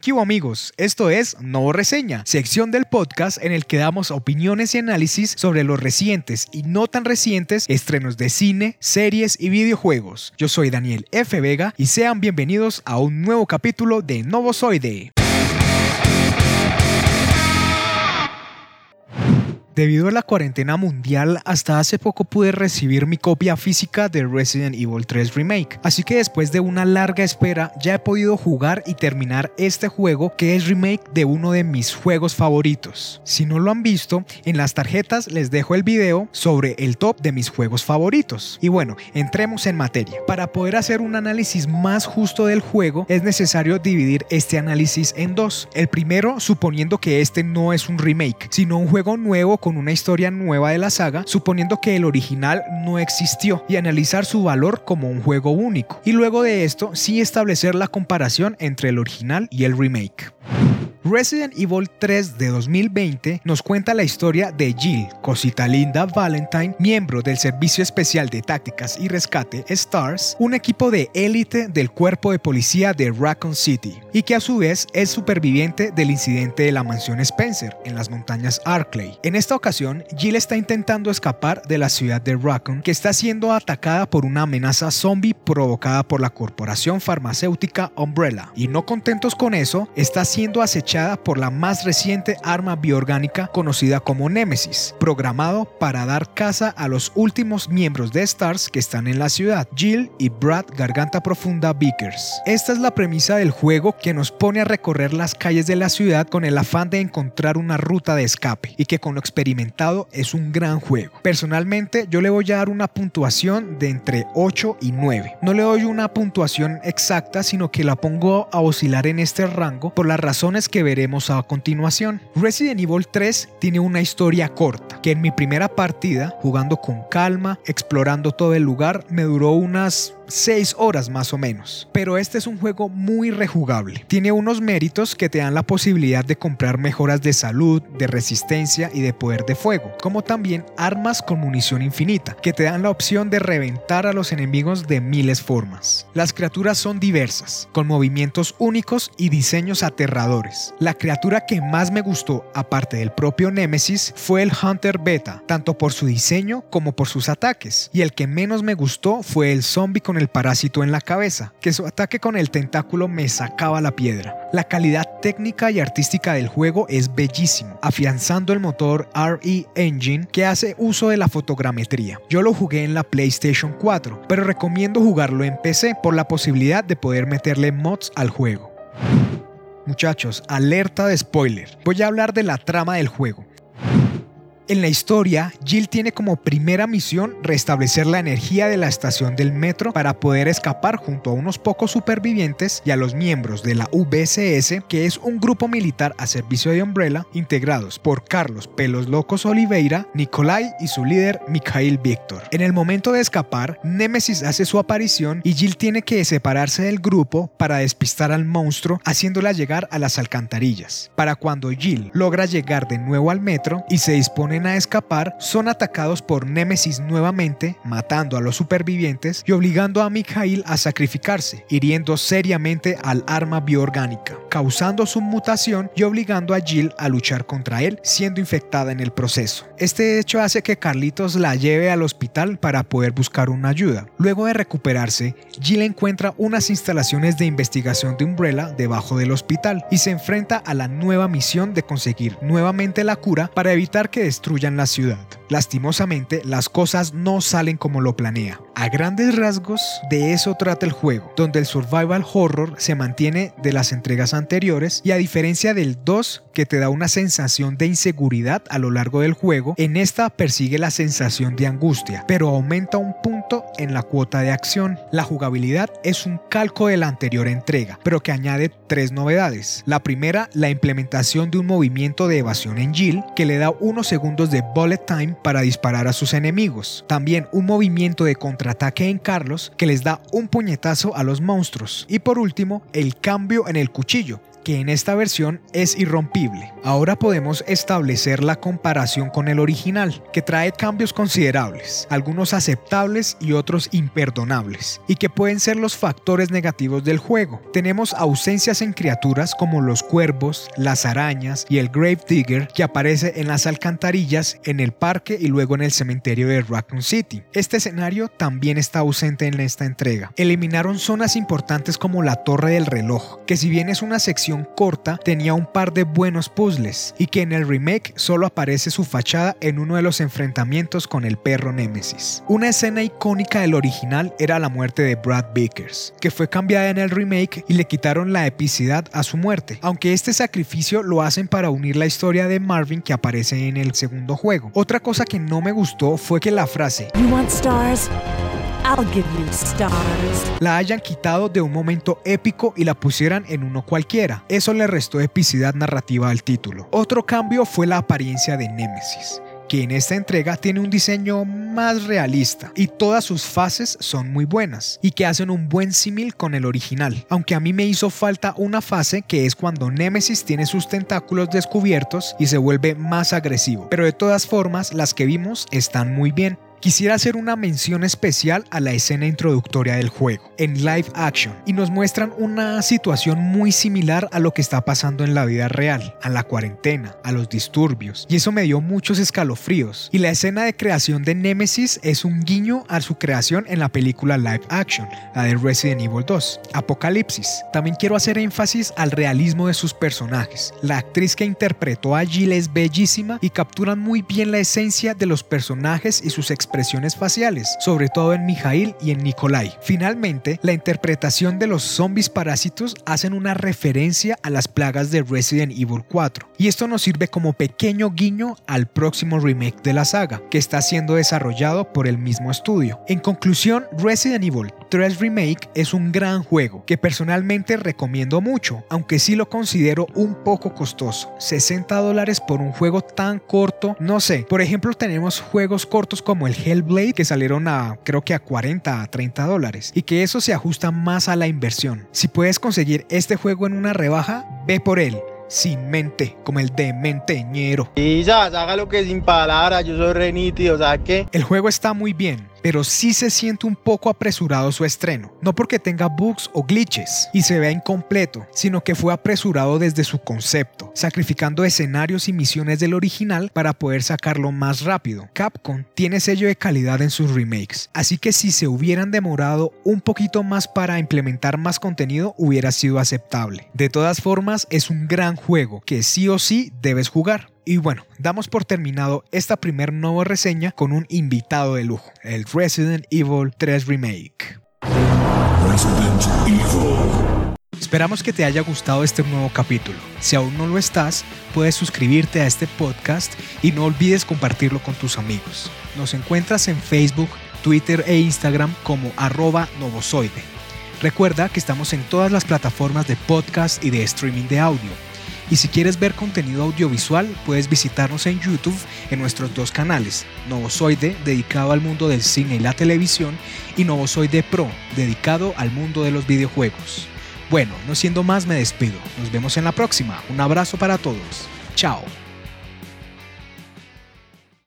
¿Qué amigos? Esto es Novo Reseña, sección del podcast en el que damos opiniones y análisis sobre los recientes y no tan recientes estrenos de cine, series y videojuegos. Yo soy Daniel F. Vega y sean bienvenidos a un nuevo capítulo de Novozoide. Debido a la cuarentena mundial, hasta hace poco pude recibir mi copia física de Resident Evil 3 Remake, así que después de una larga espera ya he podido jugar y terminar este juego que es remake de uno de mis juegos favoritos. Si no lo han visto, en las tarjetas les dejo el video sobre el top de mis juegos favoritos. Y bueno, entremos en materia. Para poder hacer un análisis más justo del juego es necesario dividir este análisis en dos. El primero suponiendo que este no es un remake, sino un juego nuevo con una historia nueva de la saga, suponiendo que el original no existió, y analizar su valor como un juego único. Y luego de esto, sí establecer la comparación entre el original y el remake. Resident Evil 3 de 2020 nos cuenta la historia de Jill, cosita linda Valentine, miembro del Servicio Especial de Tácticas y Rescate STARS, un equipo de élite del cuerpo de policía de Raccoon City, y que a su vez es superviviente del incidente de la mansión Spencer en las montañas Arklay. En esta ocasión, Jill está intentando escapar de la ciudad de Raccoon, que está siendo atacada por una amenaza zombie provocada por la corporación farmacéutica Umbrella, y no contentos con eso, está siendo acechada por la más reciente arma bioorgánica conocida como Nemesis, programado para dar caza a los últimos miembros de STARS que están en la ciudad, Jill y Brad Garganta Profunda Vickers. Esta es la premisa del juego que nos pone a recorrer las calles de la ciudad con el afán de encontrar una ruta de escape y que con lo experimentado es un gran juego. Personalmente yo le voy a dar una puntuación de entre 8 y 9. No le doy una puntuación exacta sino que la pongo a oscilar en este rango por las razones que veremos a continuación. Resident Evil 3 tiene una historia corta, que en mi primera partida, jugando con calma, explorando todo el lugar, me duró unas 6 horas más o menos. Pero este es un juego muy rejugable. Tiene unos méritos que te dan la posibilidad de comprar mejoras de salud, de resistencia y de poder de fuego, como también armas con munición infinita, que te dan la opción de reventar a los enemigos de miles formas. Las criaturas son diversas, con movimientos únicos y diseños aterradores. La criatura que más me gustó, aparte del propio Nemesis, fue el Hunter Beta, tanto por su diseño como por sus ataques, y el que menos me gustó fue el zombie con el parásito en la cabeza, que su ataque con el tentáculo me sacaba la piedra. La calidad técnica y artística del juego es bellísimo, afianzando el motor RE Engine que hace uso de la fotogrametría. Yo lo jugué en la PlayStation 4, pero recomiendo jugarlo en PC por la posibilidad de poder meterle mods al juego. Muchachos, alerta de spoiler. Voy a hablar de la trama del juego. En la historia, Jill tiene como primera misión restablecer la energía de la estación del metro para poder escapar junto a unos pocos supervivientes y a los miembros de la VCS, que es un grupo militar a servicio de Umbrella, integrados por Carlos Pelos Locos Oliveira, Nikolai y su líder Mikhail Víctor. En el momento de escapar, Nemesis hace su aparición y Jill tiene que separarse del grupo para despistar al monstruo, haciéndola llegar a las alcantarillas. Para cuando Jill logra llegar de nuevo al metro y se dispone a escapar, son atacados por Némesis nuevamente, matando a los supervivientes y obligando a Mikhail a sacrificarse, hiriendo seriamente al arma bioorgánica, causando su mutación y obligando a Jill a luchar contra él, siendo infectada en el proceso. Este hecho hace que Carlitos la lleve al hospital para poder buscar una ayuda. Luego de recuperarse, Jill encuentra unas instalaciones de investigación de Umbrella debajo del hospital y se enfrenta a la nueva misión de conseguir nuevamente la cura para evitar que destruya la ciudad. Lastimosamente, las cosas no salen como lo planea. A grandes rasgos, de eso trata el juego, donde el survival horror se mantiene de las entregas anteriores y a diferencia del 2, que te da una sensación de inseguridad a lo largo del juego, en esta persigue la sensación de angustia, pero aumenta un punto en la cuota de acción. La jugabilidad es un calco de la anterior entrega, pero que añade tres novedades. La primera, la implementación de un movimiento de evasión en Jill, que le da unos segundos de bullet time para disparar a sus enemigos. También un movimiento de contraataque en Carlos que les da un puñetazo a los monstruos. Y por último, el cambio en el cuchillo, que en esta versión es irrompible. Ahora podemos establecer la comparación con el original, que trae cambios considerables, algunos aceptables y otros imperdonables, y que pueden ser los factores negativos del juego. Tenemos ausencias en criaturas como los cuervos, las arañas y el Grave Digger que aparece en las alcantarillas, en el parque y luego en el cementerio de Raccoon City. Este escenario también está ausente en esta entrega. Eliminaron zonas importantes como la Torre del Reloj, que si bien es una sección corta, tenía un par de buenos puzzles, y que en el remake solo aparece su fachada en uno de los enfrentamientos con el perro Nemesis. Una escena icónica del original era la muerte de Brad Vickers, que fue cambiada en el remake y le quitaron la epicidad a su muerte, aunque este sacrificio lo hacen para unir la historia de Marvin que aparece en el segundo juego. Otra cosa que no me gustó fue que la frase la hayan quitado de un momento épico y la pusieran en uno cualquiera. Eso le restó epicidad narrativa al título. Otro cambio fue la apariencia de Nemesis que en esta entrega tiene un diseño más realista y todas sus fases son muy buenas y que hacen un buen símil con el original, aunque a mí me hizo falta una fase que es cuando Nemesis tiene sus tentáculos descubiertos y se vuelve más agresivo, pero de todas formas las que vimos están muy bien. Quisiera hacer una mención especial a la escena introductoria del juego, en live action, y nos muestran una situación muy similar a lo que está pasando en la vida real, a la cuarentena, a los disturbios, y eso me dio muchos escalofríos. Y la escena de creación de Nemesis es un guiño a su creación en la película live action, la de Resident Evil 2, Apocalipsis. También quiero hacer énfasis al realismo de sus personajes. La actriz que interpretó a Jill es bellísima y capturan muy bien la esencia de los personajes y sus experiencias expresiones faciales, sobre todo en Mijail y en Nikolai. Finalmente, la interpretación de los zombies parásitos hacen una referencia a las plagas de Resident Evil 4, y esto nos sirve como pequeño guiño al próximo remake de la saga, que está siendo desarrollado por el mismo estudio. En conclusión, Resident Evil 3 Remake es un gran juego que personalmente recomiendo mucho, aunque sí lo considero un poco costoso. 60 dólares por un juego tan corto, no sé. Por ejemplo, tenemos juegos cortos como el Hellblade que salieron a creo que a 40 a 30 dólares y que eso se ajusta más a la inversión. Si puedes conseguir este juego en una rebaja, ve por él sin mente, como el de menteñero. Y ya, haga lo que sin palabras, yo soy reniti, o sea que... El juego está muy bien, pero sí se siente un poco apresurado su estreno, no porque tenga bugs o glitches y se vea incompleto, sino que fue apresurado desde su concepto, sacrificando escenarios y misiones del original para poder sacarlo más rápido. Capcom tiene sello de calidad en sus remakes, así que si se hubieran demorado un poquito más para implementar más contenido hubiera sido aceptable. De todas formas, es un gran juego que sí o sí debes jugar. Y bueno, damos por terminado esta primer nueva reseña con un invitado de lujo, el Resident Evil 3 Remake. Resident Evil. Esperamos que te haya gustado este nuevo capítulo. Si aún no lo estás, puedes suscribirte a este podcast y no olvides compartirlo con tus amigos. Nos encuentras en Facebook, Twitter e Instagram como arroba novozoide. Recuerda que estamos en todas las plataformas de podcast y de streaming de audio y si quieres ver contenido audiovisual, puedes visitarnos en YouTube en nuestros dos canales, Novozoide, dedicado al mundo del cine y la televisión, y Novozoide Pro, dedicado al mundo de los videojuegos. Bueno, no siendo más, me despido. Nos vemos en la próxima. Un abrazo para todos. Chao.